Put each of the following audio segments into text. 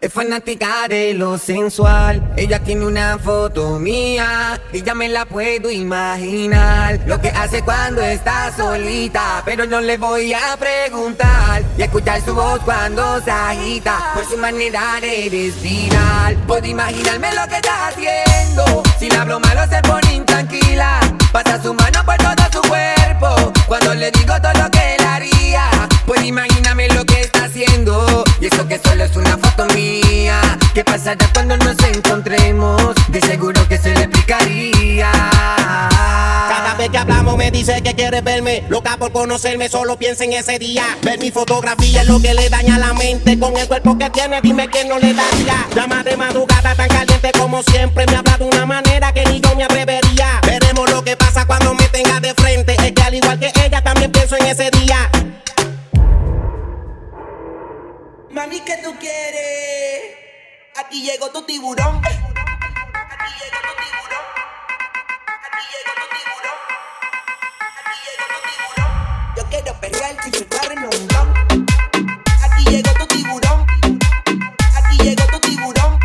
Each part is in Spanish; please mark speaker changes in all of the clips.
Speaker 1: Es fanática de lo sensual. Ella tiene una foto mía y ya me la puedo imaginar. Lo que hace cuando está solita, pero no le voy a preguntar. Y escuchar su voz cuando se agita por su manera de respirar. Puedo imaginarme lo que está haciendo. Si le hablo malo, se pone intranquila. ¿Qué pasará cuando nos encontremos? De seguro que se le explicaría.
Speaker 2: Cada vez que hablamos me dice que quiere verme. Loca por conocerme, solo piensa en ese día. Ver mi fotografía es lo que le daña la mente. Con el cuerpo que tiene, dime quién no le daría. Llama de madrugada tan caliente como siempre. Me habla de una manera que ni yo me atrevería. Veremos lo que pasa cuando me tenga de frente. Es que al igual que ella, también pienso en ese día.
Speaker 3: Mami, ¿qué tú quieres? Aquí llegó tu tiburón. Aquí llegó tu tiburón. Aquí llegó tu tiburón. Aquí llegó tu tiburón. Yo quiero en un blon. Aquí llegó tu tiburón. Aquí llegó tu tiburón.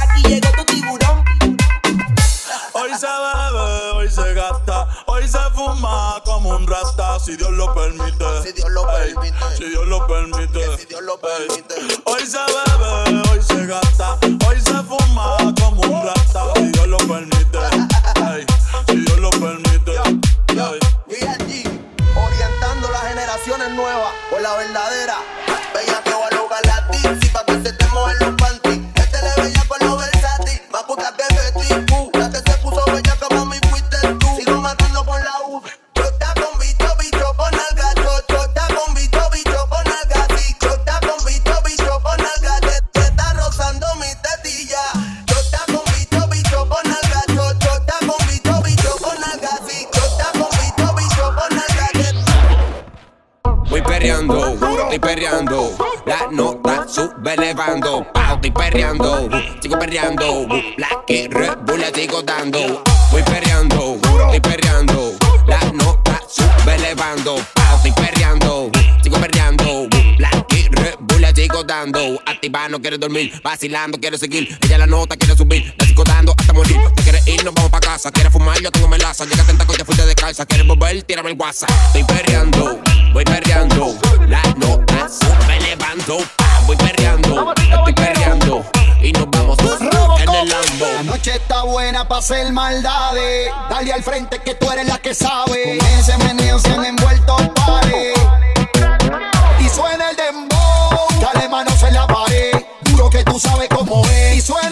Speaker 3: Aquí llegó tu tiburón.
Speaker 4: Hoy se bebe, hoy se gasta, hoy se fuma como un rata, si Dios lo permite.
Speaker 3: Si Dios lo
Speaker 4: Ey,
Speaker 3: permite.
Speaker 4: Si Dios lo permite.
Speaker 3: Si Dios lo
Speaker 4: Ey,
Speaker 3: permite.
Speaker 4: Hoy se bebe, hoy se gasta, hoy se fuma como un rata, si Dios lo permite.
Speaker 5: Perreando, estoy perreando. La nota sube elevando. Pao, estoy perreando, sigo perreando. La que le sigo dando. Voy perreando, estoy perreando. La nota sube elevando. Pao, estoy perreando, sigo perreando. La que le sigo dando. Activa, no quiere dormir. Vacilando, quiero seguir. Ella la nota quiere subir. La sigo dando hasta morir. Te quieres ir, nos vamos pa' casa. Quieres fumar, yo tengo melaza. Llega tenta que te fuiste de casa. Quieres volver, tírame el WhatsApp. Estoy perreando, voy perreando. La nota sube elevando. Ah, Voy perreando, estoy perreando. Y nos vamos en el Lambo.
Speaker 6: La noche está buena para hacer maldades. Dale al frente que tú eres la que sabe. Con ese meneo se han envuelto pares. Y suena el dembow. Dale manos en la pared. Juro que tú sabes cómo es. Y suena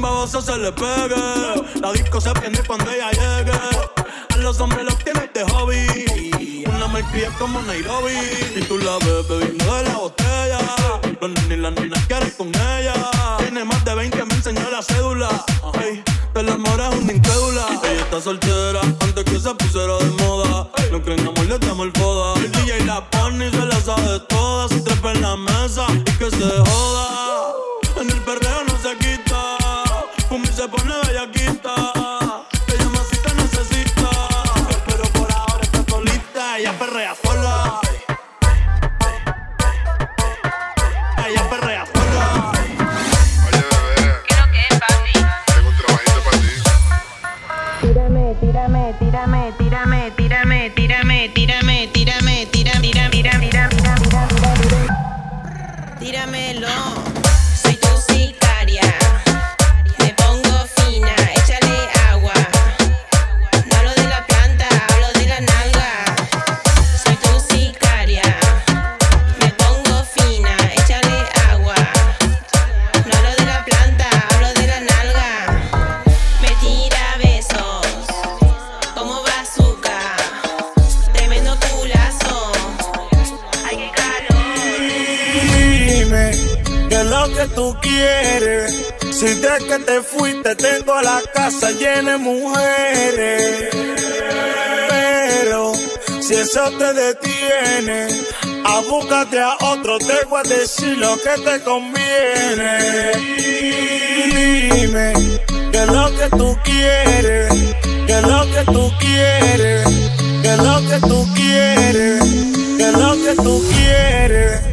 Speaker 4: Baboso se le pegue. La disco se prende cuando ella llegue. A los hombres los tienes de hobby. Una malcria como Nairobi. Y tú la ves bebiendo de la botella. Los nenes y las nenas quieren con ella. Tiene más de 20, me enseñó la cédula. Ey, del amor es una incrédula. Ella está soltera antes que se pusiera de moda. No creen
Speaker 7: tú quieres? Si de que te fuiste tengo la casa llena de mujeres. Pero si eso te detiene, abúcate a otro, te voy a decir lo que te conviene. Dime que lo que tú quieres, que lo que tú quieres, que lo que tú quieres, que lo que tú quieres.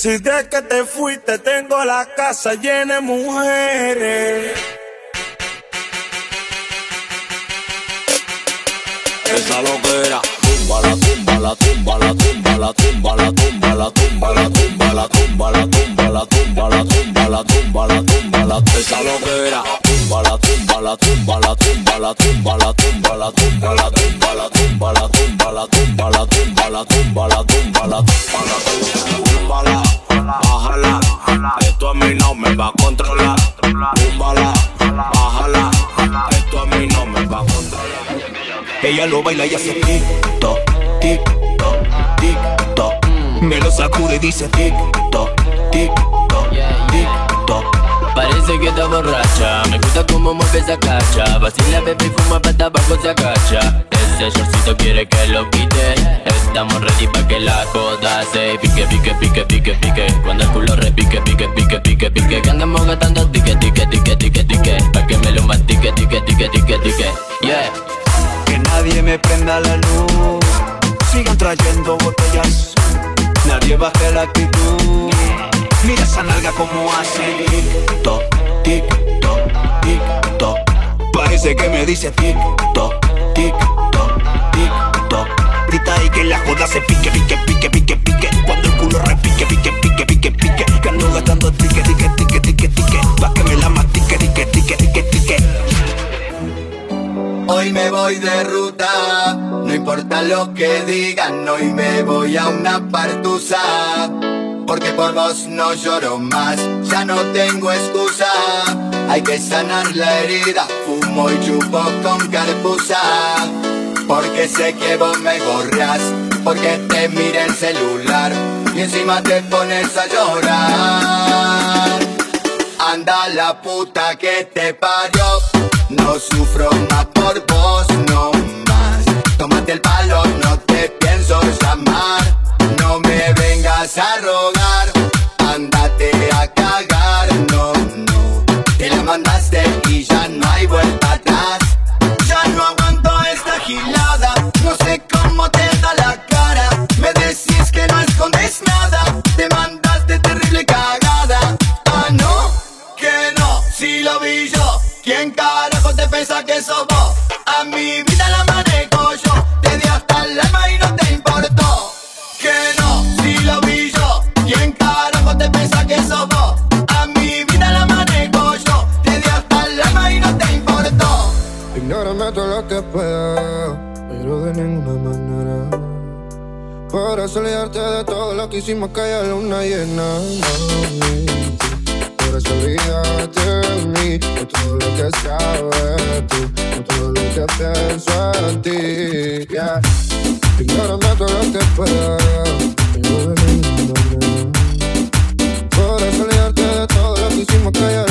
Speaker 7: Si de que te fuiste tengo la casa llena de mujeres.
Speaker 8: Esa loquera, tumba la tumba la tumba la tumba la tumba la tumba la tumba la tumba la tumba la tumba la tumba la tumba la tumba la tumba la esa loquera, tumba la tumba la tumba la tumba la tumba la tumba la tumba la tumba la tumba la tumba la tumba la tumba la tumba la tumba la tumba
Speaker 9: Ella lo baila y hace tic-toc, tic-toc, tic-toc. Me lo sacude y dice tic-toc, tic-toc, tic-toc.
Speaker 10: Parece que está borracha, me gusta cómo mueve esa cacha. Vacila, bebé y fuma para abajo se agacha. Ese shortcito quiere que lo quite. Estamos ready pa' que la joda se pique, pique, pique, pique, pique. Cuando el culo repique, pique, pique, pique, pique. Que andamos gastando tique, tique, tique, tique, tique Pa' que me lo mastique, tique, tique, tique, tique Yeah
Speaker 9: nadie me prenda la luz Sigan trayendo botellas Nadie baje la actitud Mira esa nalga como hace tic toc, tic toc, tic. Parece que me dice tic toc, tic toc, tic toc. Grita y que la joda se pique, pique, pique, pique, pique. Cuando el culo repique, pique, pique, pique, pique. Que ando gastando tique,
Speaker 6: importa lo que digan, hoy me voy a una partusa. Porque por vos no lloro más, ya no tengo excusa. Hay que sanar la herida, fumo y chupo con carpusa. Porque sé que vos me gorreas, porque te mira el celular y encima te pones a llorar. Anda la puta que te parió, no sufro más por vos. Tómate el palo, no te pienso llamar, no me vengas a rogar, ándate a cagar, no, no. Te la mandaste y ya no hay vuelta atrás. Ya no aguanto esta gilada, no sé cómo te da la cara. Me decís que no escondes nada, te mandaste terrible cagada. Ah, no, que no, si lo vi yo. ¿Quién carajo te piensa que sos? A mi vida la manejo
Speaker 11: Podrás olvidarte de todo lo que hicimos que haya luna llena. Podrás olvidarte de mí, de todo lo que sabes tú, de todo lo que pienso en ti. Yeah. Ignórame todo lo que pueda. Podrás olvidarte de todo lo que hicimos que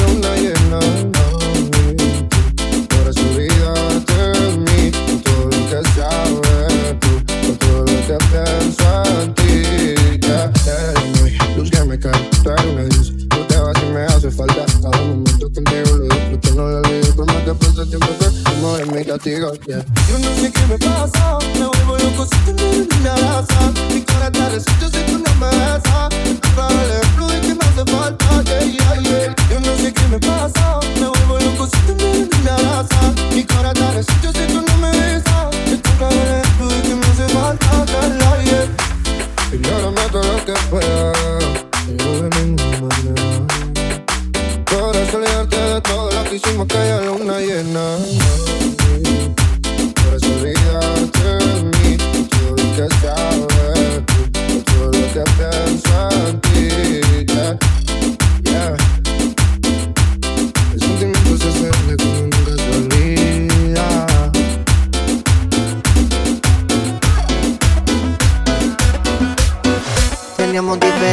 Speaker 11: Yeah.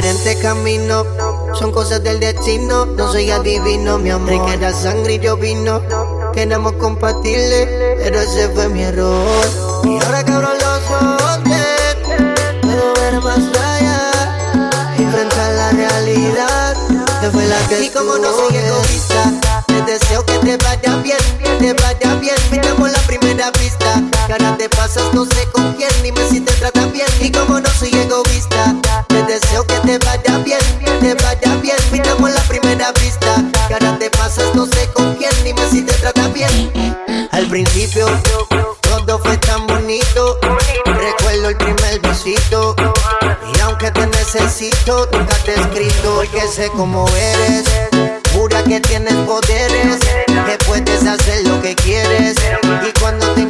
Speaker 12: Teníamos diferentes caminos, son cosas del destino. No soy adivino, mi amor. Que era sangre y yo vino. Queremos compartirle, pero ese fue mi error. Y ahora que abro los ojos, puedo ver más allá. Enfrentar la realidad. Te fue la que Y como no soy egoísta, te deseo que te vaya bien, te vaya bien. Miramos la primera vista. Que ahora te pasas, no sé con quién, dime si te trata bien. Y como no soy egoísta, con quién, dime si te trata bien. Al principio, todo fue tan bonito. Recuerdo el primer besito. Y aunque te necesito, nunca te he escrito. Porque sé cómo eres. Jura que tienes poderes. Que puedes hacer lo que quieres. Y cuando te